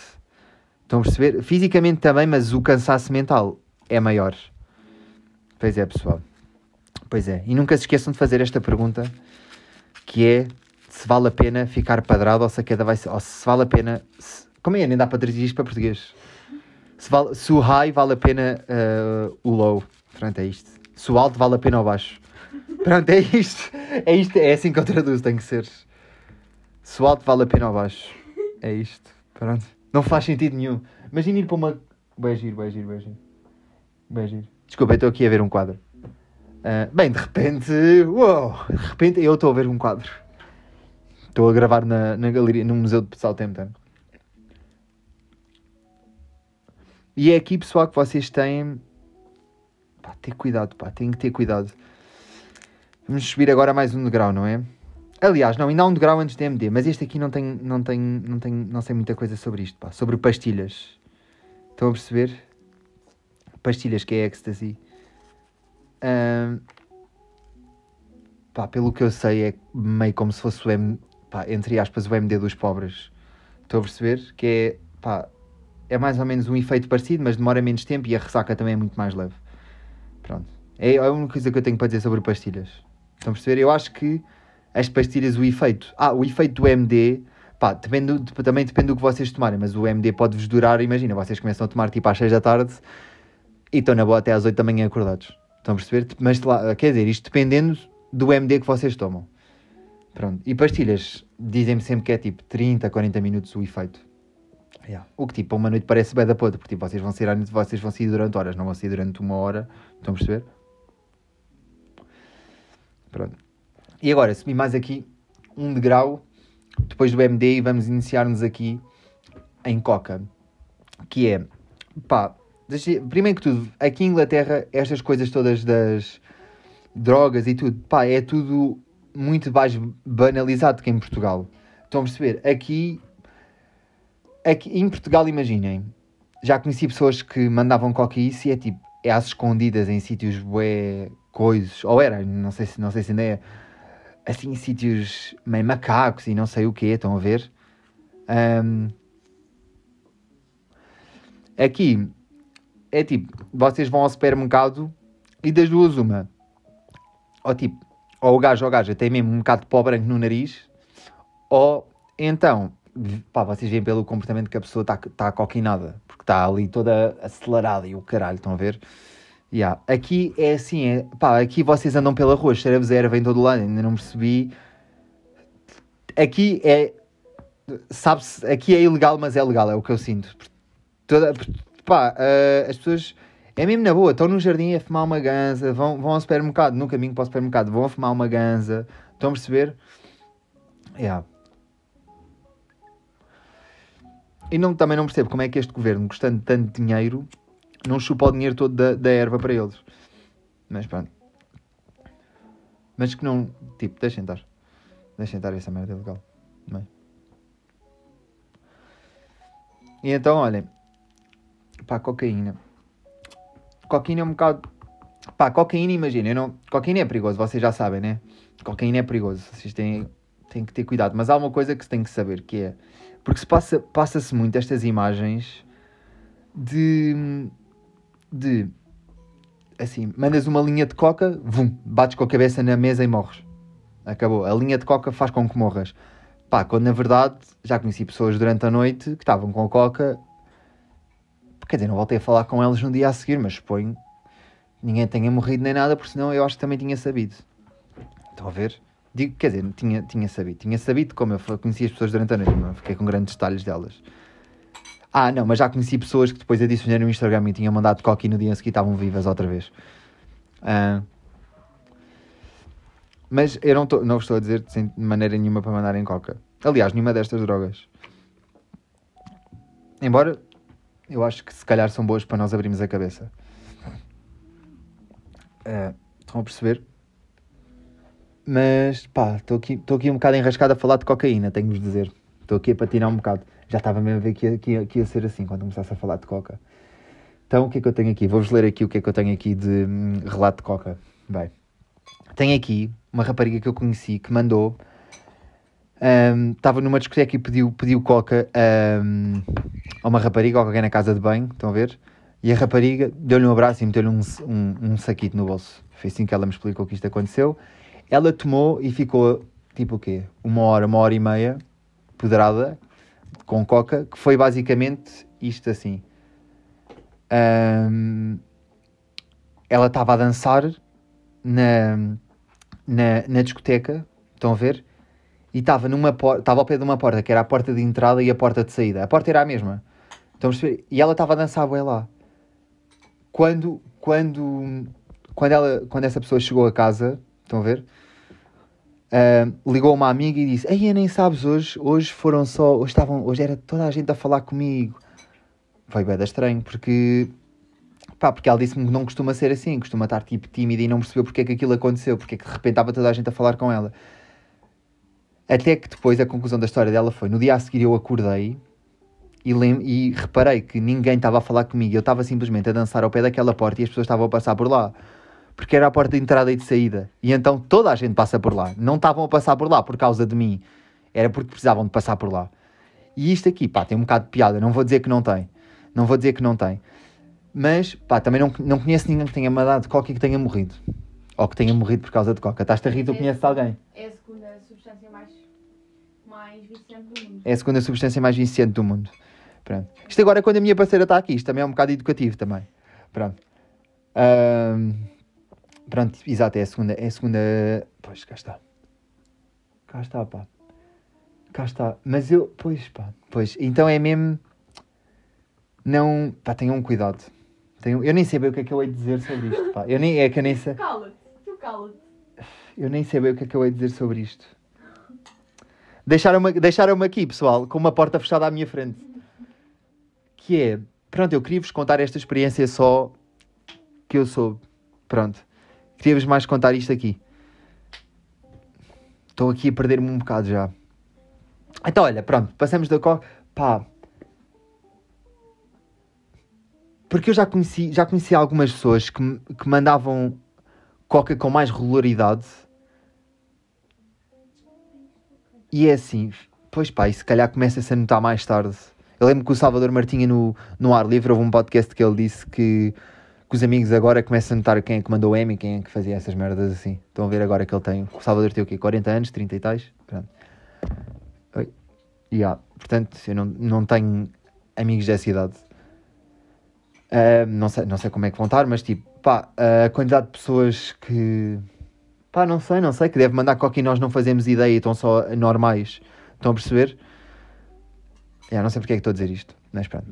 Speaker 1: Estão a perceber? Fisicamente também, mas o cansaço mental é maior. Pois é, pessoal. Pois é. E nunca se esqueçam de fazer esta pergunta, que é se vale a pena ficar padrado ou se a queda vai ser. Ou se vale a pena. se- como é? Nem dá para traduzir isto para português. Se, vale- se o high vale a pena eh, o low. Pronto, é isto. Se o alto vale a pena o baixo. Pronto, é isto. É isto. É assim que eu traduzo, tem que ser. Se o alto vale a pena o baixo. É isto. Pronto. Não faz sentido nenhum. Imagina ir para uma. Vai giro. Vai giro. Desculpa, estou aqui a ver um quadro. Ah, bem, de repente. Uou! De repente eu estou a ver um quadro. Estou a gravar na, na galeria, no Museu de Southampton. E é aqui, pessoal, que vocês têm. Pá, ter cuidado, pá, têm que ter cuidado. Vamos subir agora mais um degrau, não é? Aliás, não, ainda há um degrau antes de MD, mas este aqui não tem, não tem, não tem, não sei muita coisa sobre isto, pá, sobre pastilhas. Estão a perceber? Pastilhas que é ecstasy. Ahm, pá, pelo que eu sei, é meio como se fosse o M, pá, entre aspas, o MD dos pobres. Estou a perceber? Que é, pá, é mais ou menos um efeito parecido, mas demora menos tempo e a ressaca também é muito mais leve. Pronto. É a única coisa que eu tenho para dizer sobre pastilhas. Estão a perceber? Eu acho que as pastilhas, o efeito. Ah, o efeito do MD. Pá, depende, também depende do que vocês tomarem, mas o MD pode-vos durar. Imagina, vocês começam a tomar tipo às 6 da tarde E estão na boa até às 8 da manhã acordados. Estão a perceber? Mas lá, quer dizer, isto dependendo do MD que vocês tomam. Pronto. E pastilhas, dizem-me sempre que é tipo 30, 40 minutos o efeito. Yeah. O que tipo, uma noite parece bem da podre, porque tipo, vocês vão sair à noite, vocês vão sair durante horas, não vão sair durante uma hora. Estão a perceber? Pronto. E agora, subi mais aqui um degrau depois do MD e vamos iniciar-nos aqui em Coca. Que é, pá, primeiro que tudo, aqui em Inglaterra, estas coisas todas das drogas e tudo, pá, é tudo muito mais banalizado que em Portugal. Estão a perceber? Aqui, aqui em Portugal, imaginem, já conheci pessoas que mandavam coca e é tipo, é às escondidas em sítios bué coisas, ou era, não sei se, não sei se ainda é, assim, em sítios meio macacos e não sei o que estão a ver? Ahm, aqui, é tipo, vocês vão ao supermercado e das duas uma, ou tipo, ou o gajo ou gaja tem mesmo um bocado de pó branco no nariz, ou então, pá, vocês veem pelo comportamento que a pessoa está tá coquinada, porque está ali toda acelerada e o caralho, estão a ver? Yeah. Aqui é assim, é, pá, aqui vocês andam pela rua, cheira-vos a erva em todo lado, ainda não percebi. Aqui é, sabe-se, aqui é ilegal, mas é legal, é o que eu sinto. Toda, pá, eh, as pessoas, é mesmo na boa, estão no jardim a fumar uma ganza, vão, vão ao supermercado, no caminho para o supermercado, vão a fumar uma ganza, estão a perceber? Yeah. E não, também não percebo como é que este governo, custando tanto dinheiro, não chupa o dinheiro todo da, da erva para eles. Mas pronto. Mas que não. Tipo, deixem estar. Deixem estar essa merda ilegal. Bem. E então, olhem. Pá, cocaína. Cocaína é um bocado. Pá, cocaína, imagina. Não... Cocaína é perigoso, vocês já sabem, né? Cocaína é perigoso. Vocês têm, têm que ter cuidado. Mas há uma coisa que se tem que saber que é. Porque se passa, passa-se muito estas imagens de. de. assim, mandas uma linha de coca, vum, bates com a cabeça na mesa e morres. Acabou. A linha de coca faz com que morras. Pá, quando na verdade já conheci pessoas durante a noite que estavam com coca. Quer dizer, não voltei a falar com elas no dia a seguir, mas suponho ninguém tenha morrido nem nada, porque senão eu acho que também tinha sabido. Estão a ver? Digo, quer dizer, tinha, tinha sabido. Tinha sabido como eu fa- conheci as pessoas durante a noite, não fiquei com grandes detalhes delas. Ah, não, mas já conheci pessoas que depois adicionaram no Instagram e tinham mandado coca e no dia a estavam vivas outra vez. Ah, mas eu não, tô, não estou a dizer de maneira nenhuma para mandarem coca. Aliás, nenhuma destas drogas. Embora eu acho que se calhar são boas para nós abrirmos a cabeça. Ah, estão a perceber? Mas pá, estou aqui, aqui um bocado enrascado a falar de cocaína, tenho-vos de dizer. Estou aqui a patinar um bocado. Já estava mesmo a ver que ia, que, ia, que ia ser assim quando começasse a falar de coca. Então o que é que eu tenho aqui? Vou-vos ler aqui o que é que eu tenho aqui de hum, relato de coca. Bem, tenho aqui uma rapariga que eu conheci que mandou. hum, Estava numa discoteca e pediu, pediu coca hum, a uma rapariga ou alguém na casa de banho, estão a ver? E a rapariga deu-lhe um abraço e meteu-lhe um, um, um saquito no bolso. Foi assim que ela me explicou que isto aconteceu. Ela tomou e ficou tipo o quê? Uma hora, uma hora e meia, pedrada, com coca, que foi basicamente isto assim. Ahm, ela estava a dançar na, na, na discoteca, estão a ver? E estava numa estava ao pé de uma porta, que era a porta de entrada e a porta de saída. A porta era a mesma. Estão a perceber? E ela estava a dançar bué lá. Quando, quando, quando, ela, quando essa pessoa chegou a casa, estão a ver? Ah, ligou uma amiga e disse: Ei, nem sabes, hoje, hoje foram só. Hoje, estavam, hoje era toda a gente a falar comigo. Foi bem estranho, porque. Pá, porque ela disse-me que não costuma ser assim, costuma estar tipo tímida e não percebeu porque é que aquilo aconteceu, porque é que de repente estava toda a gente a falar com ela. Até que depois a conclusão da história dela foi: no dia a seguir eu acordei e, e reparei que ninguém estava a falar comigo, eu estava simplesmente a dançar ao pé daquela porta e as pessoas estavam a passar por lá. Porque era a porta de entrada e de saída. E então toda a gente passa por lá. Não estavam a passar por lá por causa de mim. Era porque precisavam de passar por lá. E isto aqui, pá, tem um bocado de piada. Não vou dizer que não tem. Não vou dizer que não tem. Mas, pá, também não, não conheço ninguém que tenha mandado coca e que tenha morrido. Ou que tenha morrido por causa de coca. Estás-te a rir, tu conheces alguém.
Speaker 2: É a segunda substância mais, mais viciante do mundo.
Speaker 1: É a segunda substância mais viciante do mundo. Pronto. Isto agora é quando a minha parceira está aqui. Isto também é um bocado educativo também. Pronto. Ahm, pronto, exato, é a segunda. É a segunda. Pois, cá está. Cá está, pá. Cá está. Mas eu. Pois, pá. Pois. Então é mesmo. Não. Pá, tenham cuidado. Tenham... Eu nem sei bem o que é que eu hei de dizer sobre isto, pá. Eu nem. É que eu nem sei.
Speaker 2: Cala-te, tu cala-te.
Speaker 1: Eu nem sei bem o que é que eu hei de dizer sobre isto. Deixaram-me deixaram aqui, pessoal, com uma porta fechada à minha frente. Que é, pronto, eu queria-vos contar esta experiência só que eu soube. Pronto. Queria-vos mais contar isto aqui. Estou aqui a perder-me um bocado já. Então, olha, pronto, passamos da coca. Pá. Porque eu já conheci, já conheci algumas pessoas que, que mandavam coca com mais regularidade. E é assim, pois pá, e se calhar começa-se a notar mais tarde. Eu lembro que o Salvador Martinha no, no Ar Livre houve um podcast que ele disse que, que os amigos agora começam a notar quem é que mandou o M e quem é que fazia essas merdas assim. Estão a ver agora que ele tem. O Salvador tem o quê? 40 anos, 30 e tais? Pronto. Oi. Yeah. Portanto, eu não, não tenho amigos dessa idade. Ah, não, sei, não sei como é que vão estar, mas tipo, pá, a quantidade de pessoas que. Pá, não sei, não sei, que deve mandar coca e nós não fazemos ideia e estão só normais. Estão a perceber? Yeah, não sei porque é que estou a dizer isto, mas pronto.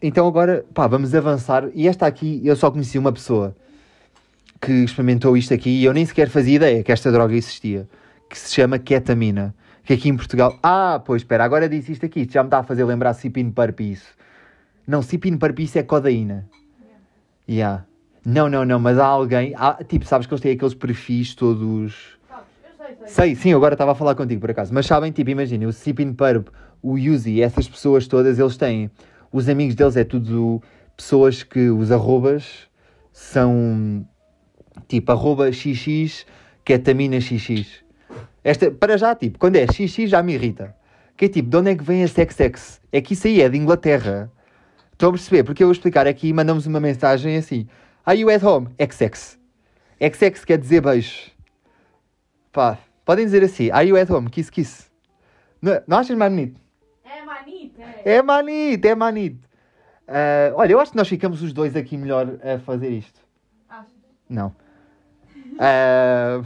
Speaker 1: Então agora, pá, vamos avançar. E esta aqui, eu só conheci uma pessoa que experimentou isto aqui e eu nem sequer fazia ideia que esta droga existia. Que se chama ketamina. Que aqui em Portugal... Ah, pois, espera, agora disse isto aqui. Isto já me está a fazer lembrar Cipin Purp isso. Não, Cipin Purp isso é codeína. Yeah. Não, não, não, mas há alguém... Há, tipo, sabes que eles têm aqueles perfis todos...
Speaker 2: Sei,
Speaker 1: sim, agora estava a falar contigo por acaso. Mas sabem, tipo, imaginem, o Sipin Purp, o Uzi, essas pessoas todas, eles têm. Os amigos deles é tudo pessoas que os arrobas são tipo arroba xx, ketamina xx. Esta, para já, tipo, quando é xx já me irrita. Que é tipo, de onde é que vem a sex É que isso aí é de Inglaterra. Estão a perceber? Porque eu vou explicar aqui, mandamos uma mensagem assim. Are you at home? XX. XX quer dizer beijo. Pá, podem dizer assim, are you at home? Kiss, kiss. Não, não achas mais bonito?
Speaker 2: É
Speaker 1: manito, é manito. Ah, olha, eu acho que nós ficamos os dois aqui melhor a fazer isto.
Speaker 2: Achas?
Speaker 1: Não. Ah,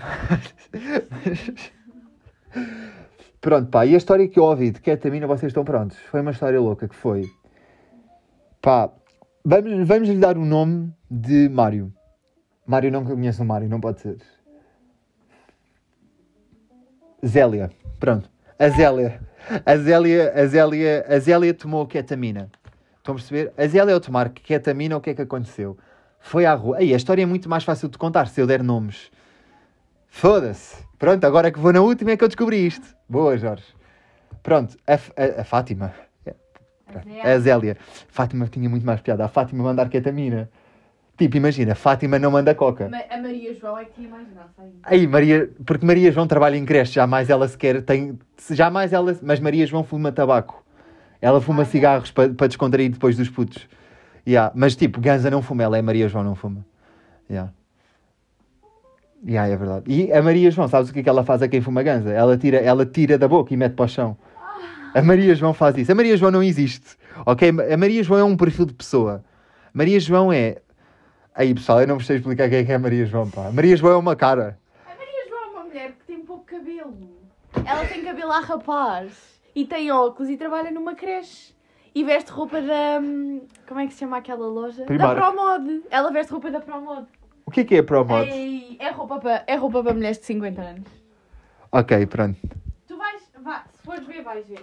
Speaker 1: Pronto, pá, e a história que eu ouvi de ketamina, vocês estão prontos? Foi uma história louca que foi. Pá, vamos, vamos lhe dar o nome de Mário. Mário não conhece o Mário, não pode ser. Zélia, pronto. A Zélia. A Zélia, a Zélia, a Zélia tomou ketamina. Estão a perceber? A Zélia ao tomar ketamina, o que é que aconteceu? Foi à rua. Aí, a história é muito mais fácil de contar se eu der nomes. Foda-se. Pronto, agora que vou na última é que eu descobri isto. Boa, Jorge. Pronto, a, a- a Fátima. A Zélia. Fátima tinha muito mais piada. A Fátima mandar ketamina. Tipo, imagina, Fátima não manda coca.
Speaker 2: Ma- A Maria João é que tinha mais graça aí.
Speaker 1: Aí, Maria, porque Maria João trabalha em creche, jamais ela sequer tem. Jamais ela. Mas Maria João fuma tabaco. Ela fuma
Speaker 2: Ah, é?
Speaker 1: cigarros para para descontrair depois dos putos. Yeah. Mas tipo, Ganza não fuma, ela é Maria João, não fuma. Yeah. Yeah, é verdade. E a Maria João, sabes o que é que ela faz a quem fuma Ganza? Ela tira, ela tira da boca e mete para o chão. A Maria João faz isso. A Maria João não existe. Ok? A Maria João é um perfil de pessoa. Maria João é. Aí pessoal, eu não vos sei explicar quem é que é a Maria João, pá. Maria João é uma cara.
Speaker 2: A Maria João é uma mulher que tem pouco cabelo. Ela tem cabelo a rapaz. E tem óculos e trabalha numa creche. E veste roupa da. hum, Como é que se chama aquela loja? Da Promode. Ela veste roupa da Promode.
Speaker 1: O que é que é a Promod?
Speaker 2: Ei, É roupa para é roupa para mulheres de 50 anos.
Speaker 1: Ok, pronto.
Speaker 2: Tu vais. Vá, se fores ver, vais ver.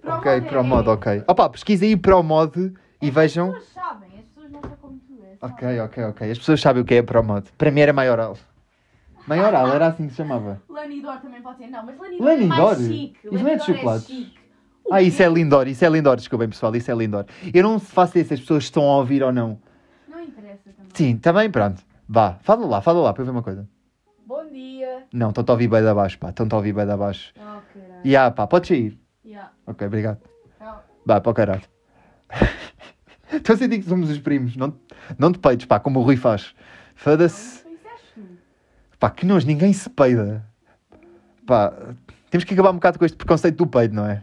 Speaker 2: Promod
Speaker 1: ok,
Speaker 2: é-
Speaker 1: Promod, ok. Opa, pesquisa aí Promod e vejam.
Speaker 2: As pessoas sabem como tu és. sabem?
Speaker 1: Ok, ok, ok. As pessoas sabem o que é Promod. Para mim era maioral. Maioral, era assim que se chamava.
Speaker 2: Lanidor também pode ser. Não, mas Lanidor,
Speaker 1: Lanidor?
Speaker 2: é mais chique.
Speaker 1: Isso não é de
Speaker 2: Lanidor
Speaker 1: chocolate?
Speaker 2: chique. O
Speaker 1: Ah, isso
Speaker 2: quê?
Speaker 1: é Lindor, isso é Lindor, desculpem pessoal, isso é Lindor. Eu não faço isso se as pessoas estão a ouvir ou não.
Speaker 2: Não interessa também.
Speaker 1: Sim, também, pronto. Vá, fala lá, fala lá para eu ver uma coisa.
Speaker 2: Bom dia.
Speaker 1: Não, estão-te a ouvir bem de abaixo, pá, estão-te a ouvir bem de abaixo.
Speaker 2: Oh, caralho.
Speaker 1: Ah, pá, podes sair.
Speaker 2: Yeah.
Speaker 1: Ok, obrigado.
Speaker 2: Tchau.
Speaker 1: Vá, para o caralho. Estou a sentir que somos os primos, não, não te peites, pá, como o Rui faz. Foda-se. Pá, que nós, ninguém se peida. Pá, temos que acabar um bocado com este preconceito do peido, não é?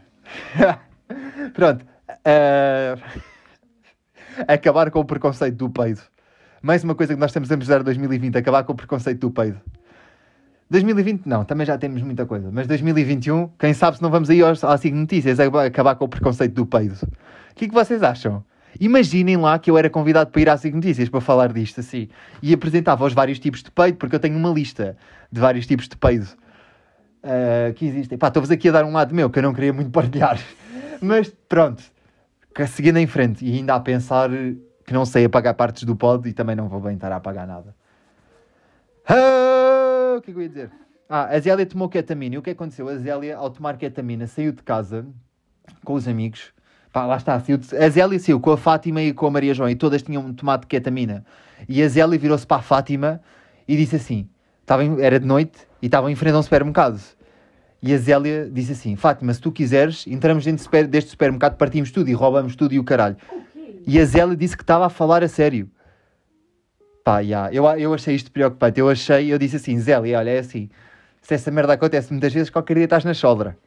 Speaker 1: Pronto. eh, acabar com o preconceito do peido. Mais uma coisa que nós estamos a de 2020, acabar com o preconceito do peido. 2020 não, também já temos muita coisa. Mas 2021, quem sabe se não vamos aí aos, SIG Notícias acabar com o preconceito do peido. O que é que vocês acham? Imaginem lá que eu era convidado para ir às SIG Notícias para falar disto assim. E apresentava os vários tipos de peido, porque eu tenho uma lista de vários tipos de peido uh, que existem. Pá, estou-vos aqui a dar um lado meu que eu não queria muito partilhar. Mas pronto, seguindo em frente e ainda a pensar que não sei apagar partes do pod e também não vou bem estar a apagar nada. Ah, o que é que eu ia dizer? Ah, a Zélia tomou ketamina. E o que aconteceu? A Zélia, ao tomar ketamina, saiu de casa com os amigos. Pá, lá está. A Zélia saiu com a Fátima e com a Maria João e todas tinham tomado ketamina. E a Zélia virou-se para a Fátima e disse assim: estava em... era de noite e estavam em frente a um supermercado. E a Zélia disse assim: Fátima, se tu quiseres, entramos dentro deste supermercado, partimos tudo e roubamos tudo e o caralho. Okay. E a Zélia disse que estava a falar a sério. Pá, yeah, eu, eu achei isto preocupante. Eu achei, eu disse assim: Zélia, olha, é assim. Se essa merda acontece muitas vezes, qualquer dia estás na shoulder.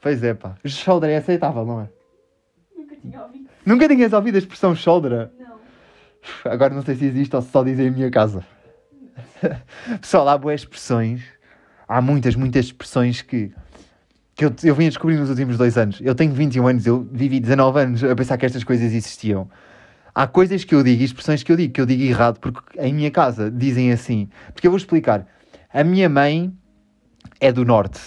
Speaker 1: Pois é, pá. Shoulder é aceitável, não é?
Speaker 2: Tinha ouvido.
Speaker 1: Nunca tinhas ouvido a expressão shoulder?
Speaker 2: Não.
Speaker 1: Agora não sei se existe ou se só dizem em minha casa. Pessoal, há boas expressões há muitas, muitas expressões que, que eu, eu vim a descobrir nos últimos dois anos. Eu tenho 21 anos, eu vivi 19 anos a pensar que estas coisas existiam. Há coisas que eu digo, expressões que eu digo, que eu digo errado, porque em minha casa dizem assim. Porque eu vou explicar. A minha mãe é do norte.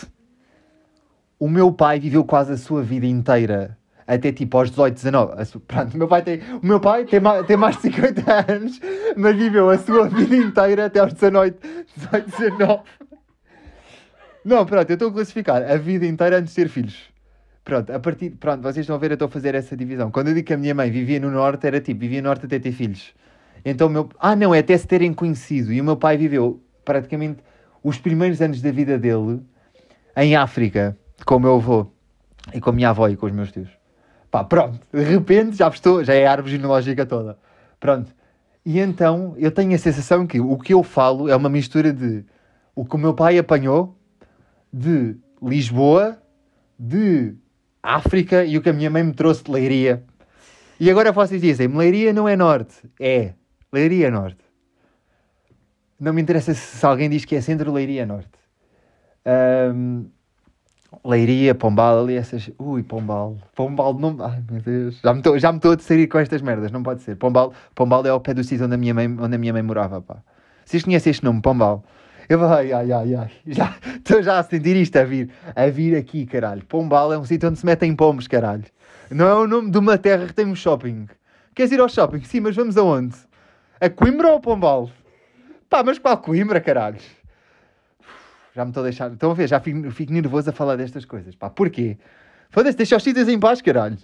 Speaker 1: O meu pai viveu quase a sua vida inteira até tipo aos 18, 19. Pronto, meu pai tem, o meu pai tem, mais, tem mais de 50 anos, mas viveu a sua vida inteira até aos 19, 18, 19. Não, pronto, eu estou a classificar a vida inteira antes de ter filhos. Pronto, a partir. Pronto, vocês estão a ver, eu estou a fazer essa divisão. Quando eu digo que a minha mãe vivia no Norte, era tipo, vivia no Norte até ter filhos. Então meu. Ah, não, é até se terem conhecido. E o meu pai viveu praticamente os primeiros anos da vida dele em África, com o meu avô e com a minha avó e com os meus tios. Pá, pronto, de repente já estou, já é a árvore genealógica toda. Pronto. E então eu tenho a sensação que o que eu falo é uma mistura de o que o meu pai apanhou de Lisboa, de África e o que a minha mãe me trouxe de Leiria. E agora vocês dizem, Leiria não é norte. É, Leiria é norte. Não me interessa se alguém diz que é centro, Leiria é norte. Um, Leiria, Pombal, ali essas... Ui, Pombal. Pombal não... Ai, meu Deus. Já me estou a sair com estas merdas, não pode ser. Pombal, Pombal é ao pé do sítio onde a minha mãe, onde a minha mãe morava, pá. Vocês conhecem este nome, Pombal? Eu, ai, ai, ai, ai. Já, estou já a sentir isto a vir, a vir aqui, caralho. Pombal é um sítio onde se metem pombos, caralho. Não é o nome de uma terra que tem um shopping. Queres ir ao shopping? Sim, mas vamos aonde? A Coimbra ou a Pombal? Pá, mas qual Coimbra, caralho? Já me estou a deixar. Estão a ver? Já fico, fico nervoso a falar destas coisas. Pá, porquê? Foda-se, deixa os sítios em paz, caralho.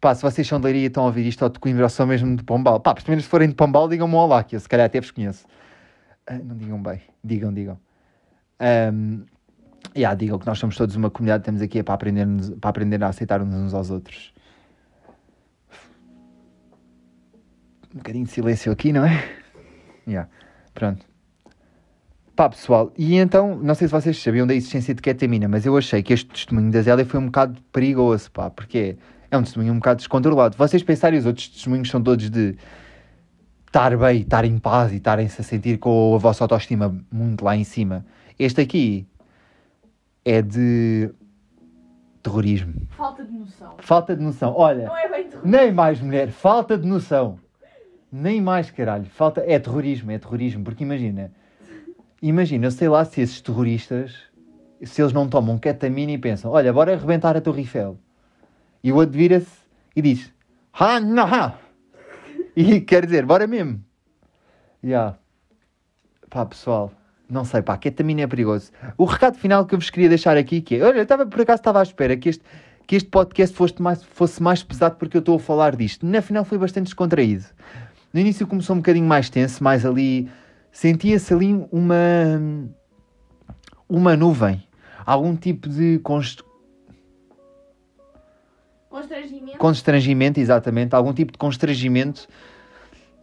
Speaker 1: Pá, se vocês são de Leiria e estão a ouvir isto ou de Coimbra ou são mesmo de Pombal, pá, pelo menos se forem de Pombal, digam-me olá, que eu se calhar até vos conheço. Uh, não digam bem, digam, digam. Um, yeah, digam que nós somos todos uma comunidade, estamos aqui para aprender, para aprender a aceitar uns aos outros. Um bocadinho de silêncio aqui, não é? Yeah. Pronto. Pá, pessoal, e então, não sei se vocês sabiam da existência de ketamina, mas eu achei que este testemunho da Zélia foi um bocado perigoso, pá, porque é um testemunho um bocado descontrolado. Vocês pensarem, os outros testemunhos são todos de estar bem, estar em paz e estarem-se a sentir com a vossa autoestima muito lá em cima. Este aqui é de terrorismo.
Speaker 2: Falta de noção.
Speaker 1: Falta de noção. Olha,
Speaker 2: não é bem terrorismo.
Speaker 1: nem mais mulher, falta de noção. Nem mais, caralho. Falta... É terrorismo, é terrorismo. Porque imagina, imagina, eu sei lá se esses terroristas, se eles não tomam ketamina e pensam, olha, bora arrebentar a Torre Eiffel. E o outro vira-se e diz, ha, não, ha. E quer dizer, bora mesmo. Já. Yeah. Pá, pessoal, não sei, pá, ketamina é perigoso. O recado final que eu vos queria deixar aqui que é, olha, eu estava, por acaso estava à espera que este, que este podcast fosse mais, fosse mais pesado porque eu estou a falar disto. Na final foi bastante descontraído. No início começou um bocadinho mais tenso, mais ali, sentia-se ali uma, uma nuvem. Algum tipo de const...
Speaker 2: Constrangimento.
Speaker 1: Constrangimento, exatamente. Algum tipo de constrangimento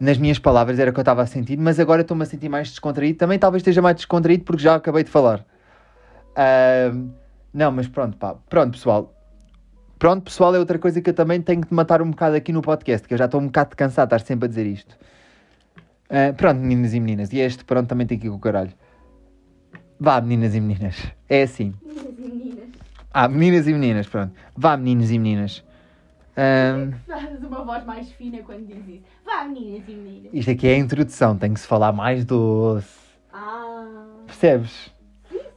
Speaker 1: nas minhas palavras era o que eu estava a sentir, mas agora estou-me a sentir mais descontraído. Também talvez esteja mais descontraído porque já acabei de falar. Uh, não, mas pronto, pá. Pronto, pessoal. Pronto, pessoal, é outra coisa que eu também tenho de matar um bocado aqui no podcast, que eu já estou um bocado cansado de estar sempre a dizer isto. Ah, pronto, meninas e meninas. E este, pronto, também tem que ir com o caralho. Vá, meninas e meninas. É assim.
Speaker 2: Meninas e meninas.
Speaker 1: Ah, meninas e meninas, pronto. Vá, meninos e meninas. Ahm,
Speaker 2: Fazes uma voz mais fina quando dizes isso. Vá, meninas e meninas.
Speaker 1: isto aqui é a introdução, tem que se falar mais doce.
Speaker 2: Ah.
Speaker 1: Percebes?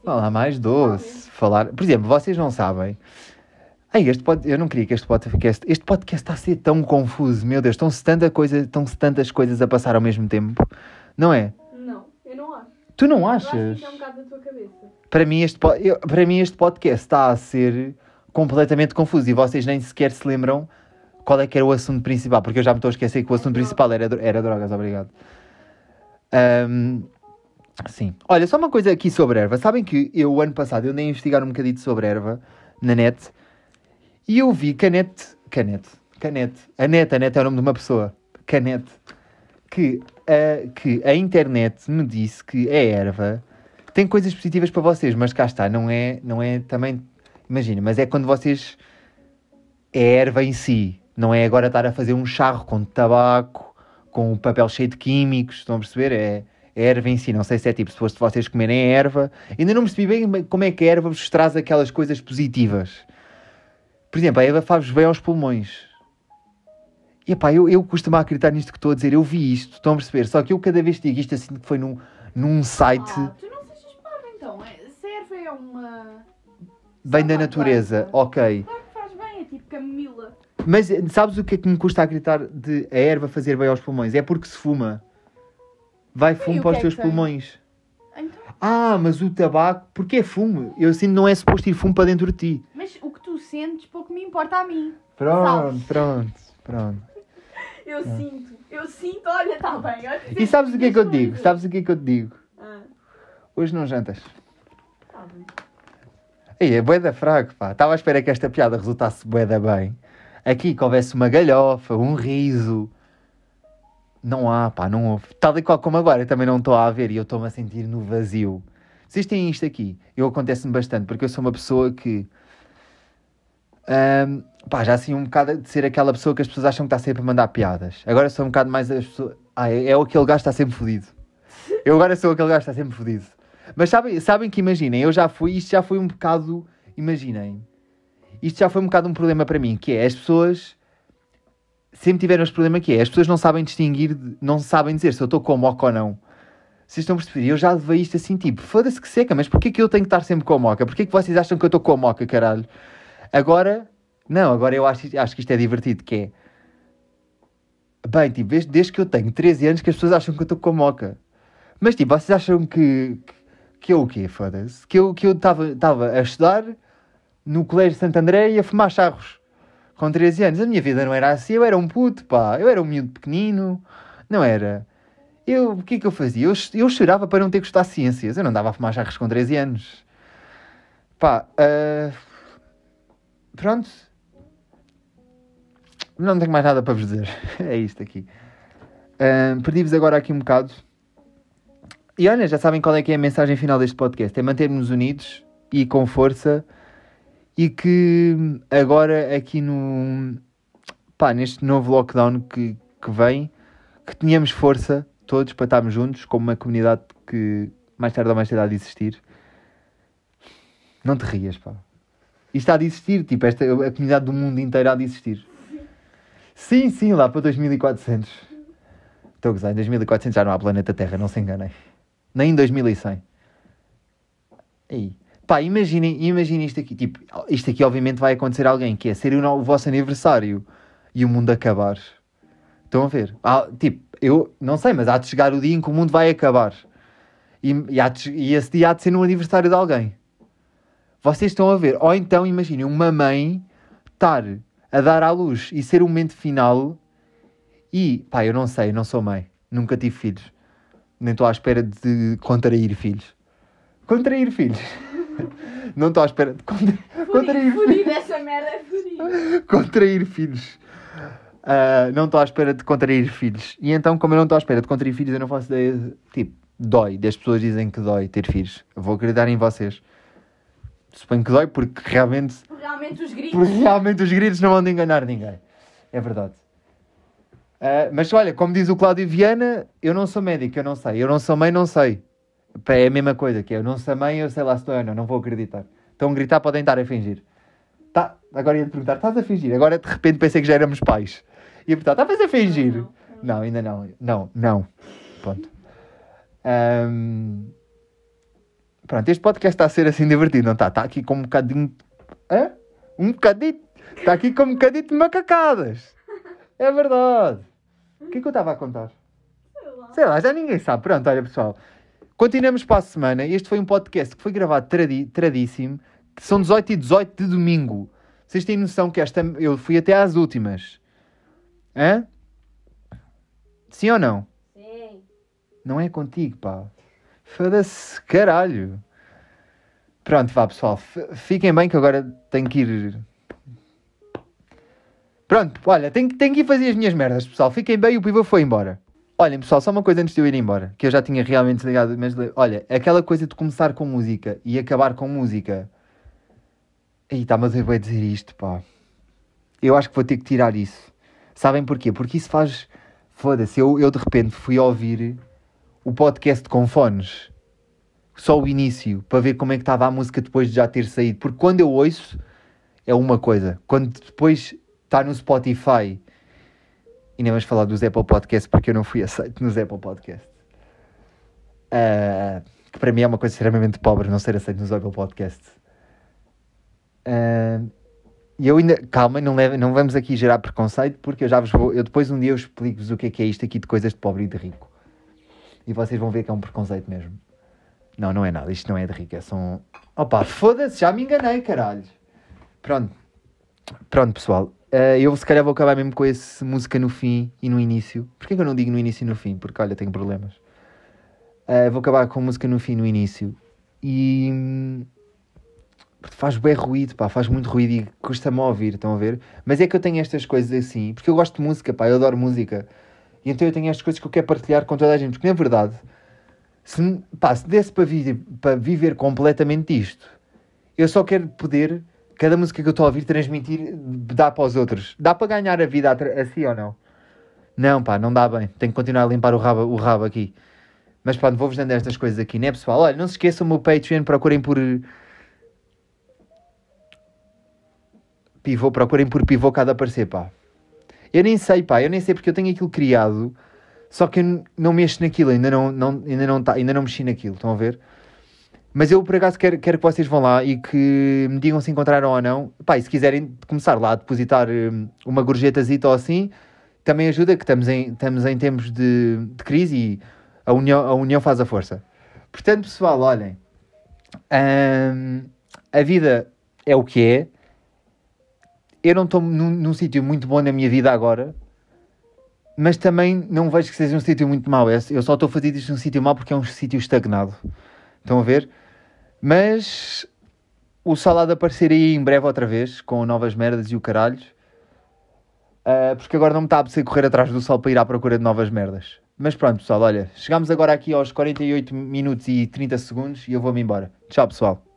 Speaker 1: Falar mais doce. Falar... Por exemplo, vocês não sabem. Ai, este pod... Eu não queria que este podcast. Este podcast está a ser tão confuso, meu Deus, estão-se tanta coisa... tantas coisas a passar ao mesmo tempo. Não é?
Speaker 2: Não, eu não acho.
Speaker 1: Tu não
Speaker 2: Eu acho que
Speaker 1: achas?
Speaker 2: é um bocado da tua cabeça.
Speaker 1: Para mim, este, po- eu- para mim, este podcast está a ser completamente confuso e vocês nem sequer se lembram qual é que era o assunto principal, porque eu já me estou a esquecer que o assunto principal era, era drogas, obrigado. Ahm, sim. Olha, só uma coisa aqui sobre erva. Sabem que eu, o ano passado, eu andei a investigar um bocadinho sobre erva na net e eu vi. Canete. Canete. A net, a net é o nome de uma pessoa. Canete. Que a, que a internet me disse que a erva tem coisas positivas para vocês, mas cá está, não é, não é também. Imagina, mas é quando vocês. É a erva em si, não é agora estar a fazer um charro com tabaco, com um papel cheio de químicos, estão a perceber? É, é erva em si, não sei se é tipo, se fosse vocês comerem erva. Ainda não percebi bem como é que a erva vos traz aquelas coisas positivas. Por exemplo, a erva faz bem aos pulmões. E epá, eu, eu costumo acreditar nisto que estou a dizer, eu vi isto, estão a perceber? Só que eu cada vez digo isto assim que foi num, num site.
Speaker 2: Ah, tu não sejas parvo então. É, serve é uma.
Speaker 1: Vem da
Speaker 2: Só
Speaker 1: natureza, ok.
Speaker 2: Claro que faz bem, é tipo camomila.
Speaker 1: Mas eh, sabes o que é que me custa acreditar de a erva fazer bem aos pulmões? É porque se fuma. Vai fumo para os
Speaker 2: é
Speaker 1: teus pulmões.
Speaker 2: Então,
Speaker 1: Ah, mas o tabaco, porque é fumo? Eu sinto que não é suposto ir fumo para dentro de ti.
Speaker 2: mas o que tu sentes pouco me importa a mim.
Speaker 1: Pronto,
Speaker 2: Sabes?
Speaker 1: pronto, pronto.
Speaker 2: Eu sinto, eu sinto, olha, está bem. Olha,
Speaker 1: E sabes o que é que eu te digo?
Speaker 2: coisas.
Speaker 1: Sabes o que é que eu te digo?
Speaker 2: Ah,
Speaker 1: Hoje não jantas.
Speaker 2: tá bem.
Speaker 1: Aí, é bué da fraco, pá. Estava à espera que esta piada resultasse bué da bem. Aqui que houvesse uma galhofa, um riso. Não há, pá, não houve. Tal e qual como agora, eu também não estou a ver e eu estou-me a sentir no vazio. Vocês têm isto aqui. Eu acontece-me bastante, porque eu sou uma pessoa que... ahm, pá, já assim um bocado de ser aquela pessoa que as pessoas acham que está sempre a mandar piadas. Agora sou um bocado mais as pessoas... Ah, é, é aquele gajo que está sempre fodido. Eu agora sou aquele gajo que está sempre fodido. Mas sabem, sabem que imaginem, eu já fui, isto já foi um bocado, imaginem, isto já foi um bocado um problema para mim, que é as pessoas sempre tiveram este problema que é, as pessoas não sabem distinguir, não sabem dizer se eu estou com moca ou não. Vocês estão a perceber? Eu já levei isto assim, tipo, foda-se que seca, mas porquê que eu tenho que estar sempre com a moca? Porquê que vocês acham que eu estou com a moca, caralho? Agora, não, agora eu acho, acho que isto é divertido, que é, bem, tipo, desde, desde que eu tenho 13 anos que as pessoas acham que eu estou com a moca. Mas, tipo, vocês acham que, que eu o quê, foda-se? Que eu que eu estava a estudar no Colégio Santo André e a fumar charros com 13 anos. A minha vida não era assim, eu era um puto, pá. Eu era um miúdo pequenino, não era. Eu, o que é que eu fazia? Eu, eu chorava para não ter que estudar ciências. Eu não dava a fumar charros com 13 anos. Pá, ah, pronto. Não tenho mais nada para vos dizer. É isto aqui. Ah, Perdi-vos agora aqui um bocado. E olha, já sabem qual é que é a mensagem final deste podcast. É manter-nos unidos e com força. E que agora aqui no... Pá, neste novo lockdown que, que vem, que tenhamos força todos para estarmos juntos como uma comunidade que mais tarde ou mais cedo há de existir. Não te rias, pá. Isto há de existir, tipo, esta, a comunidade do mundo inteiro há de existir. Sim, sim, lá para 2400. Estou a gozar, em 2400 já não há planeta Terra, não se enganem. Nem em 2100. Aí. Pá, imaginem, imaginem isto aqui. Tipo, isto aqui obviamente vai acontecer a alguém, que é ser o, o vosso aniversário e o mundo acabar. Estão a ver? Tipo, eu não sei, mas há de chegar o dia em que o mundo vai acabar. E, e, de- e esse dia há de ser no aniversário de alguém. Vocês estão a ver? Ou então imaginem uma mãe estar a dar à luz e ser o momento final e, pá, eu não sei, eu não sou mãe, nunca tive filhos, nem estou à espera de contrair filhos. Contrair filhos? não estou à espera de contra- contrair
Speaker 2: Fudi,
Speaker 1: filhos.
Speaker 2: dessa merda, é
Speaker 1: contrair filhos. Ah, não estou à espera de contrair filhos. E então, como eu não estou à espera de contrair filhos, eu não faço ideia. de- Tipo, dói. Das pessoas dizem que dói ter filhos. Eu vou acreditar em vocês. Suponho que dói porque realmente,
Speaker 2: Realmente os gritos.
Speaker 1: porque realmente os gritos não vão de enganar ninguém. É verdade. Ah, mas olha, como diz o Cláudio Viana, eu não sou médico, eu não sei. Eu não sou mãe, não sei. É a mesma coisa, que é, eu não sou mãe, eu sei lá se estou ou não, não vou acreditar. Estão a gritar, podem estar a fingir. Tá, agora ia-te perguntar, estás a fingir? Agora de repente pensei que já éramos pais. Ia perguntar, estavas a fingir?
Speaker 2: Não,
Speaker 1: Não, ainda não. Não, não. Ponto. Ahm, Pronto, este podcast está a ser assim divertido, não está? Está aqui com um bocadinho. Hã? Um bocadinho. Está aqui com um bocadinho de macacadas. É verdade. O que é que eu estava a contar?
Speaker 2: Sei lá.
Speaker 1: Sei lá, já ninguém sabe. Pronto, olha pessoal. Continuamos para a semana. Este foi um podcast que foi gravado tradi tradiíssimo. Que são 18 e 18 de domingo. Vocês têm noção que esta. Eu fui até às últimas. Hã? Sim ou não?
Speaker 2: Sim.
Speaker 1: Não é contigo, pá. Foda-se, caralho. Pronto, vá pessoal. Fiquem bem que agora tenho que ir. Pronto, olha, tenho, tenho que ir fazer as minhas merdas, pessoal. Fiquem bem, o pivô foi embora. Olhem, pessoal, só uma coisa antes de eu ir embora, que eu já tinha realmente desligado, mas olha, aquela coisa de começar com música e acabar com música. Ih, está-me a doer dizer isto, pá. Eu acho que vou ter que tirar isso. Sabem porquê? Porque isso faz. Foda-se, eu, eu de repente fui ouvir o podcast com fones. Só o início, para ver como é que estava a música depois de já ter saído. Porque quando eu ouço, é uma coisa. Quando depois está no Spotify, e nem vamos falar dos Apple Podcasts, porque eu não fui aceito nos Apple Podcasts. Ah, que para mim é uma coisa extremamente pobre não ser aceito nos Apple Podcasts. Ah, e eu ainda, calma, não, leve, não vamos aqui gerar preconceito, porque eu já vos vou, eu depois um dia eu explico-vos o que é que é isto aqui de coisas de pobre e de rico. E vocês vão ver que é um preconceito mesmo. Não, não é nada, isto não é de rico, é um... Opa, foda-se, já me enganei, caralho. Pronto, pronto pessoal, Eh, eu se calhar vou acabar mesmo com esse música no fim e no início. Porquê que eu não digo no início e no fim? Porque olha, tenho problemas. Eh, vou acabar com música no fim e no início. E hum, faz bem ruído, pá, faz muito ruído e custa-me ouvir, estão a ver? Mas é que eu tenho estas coisas assim, porque eu gosto de música, pá, eu adoro música. E então eu tenho estas coisas que eu quero partilhar com toda a gente, porque na verdade, se, pá, se desse para viver, para viver completamente isto, eu só quero poder, cada música que eu estou a ouvir, transmitir, dar para os outros. Dá para ganhar a vida assim ou não? Não, pá, não dá bem. Tenho que continuar a limpar o rabo, o rabo aqui. Mas pronto, vou-vos dando estas coisas aqui, né pessoal? Olha, não se esqueçam o meu Patreon, procurem por... Pivô, procurem por pivô cada aparecer, pá. Eu nem sei, pá, eu nem sei porque eu tenho aquilo criado, só que eu não mexo naquilo, ainda não, não, ainda não, tá, ainda não mexi naquilo, estão a ver? Mas eu por acaso quero, quero que vocês vão lá e que me digam se encontraram ou não. Pá, e se quiserem começar lá a depositar hum, uma gorjetazita ou assim, também ajuda, que estamos em, estamos em tempos de, de crise e a união, a união faz a força. Portanto, pessoal, olhem, hum, a vida é o que é. Eu não estou num, num sítio muito bom na minha vida agora, mas também não vejo que seja um sítio muito mau. Eu eu só estou a fazer isto num sítio mau porque é um sítio estagnado. Estão a ver? Mas o sol há de aparecer aí em breve outra vez, com novas merdas e o caralho. Ah, porque agora não me está a apetecer correr atrás do sol para ir à procura de novas merdas. Mas pronto, pessoal, olha, chegamos agora aqui aos 48 minutos e 30 segundos e eu vou-me embora. Tchau, pessoal.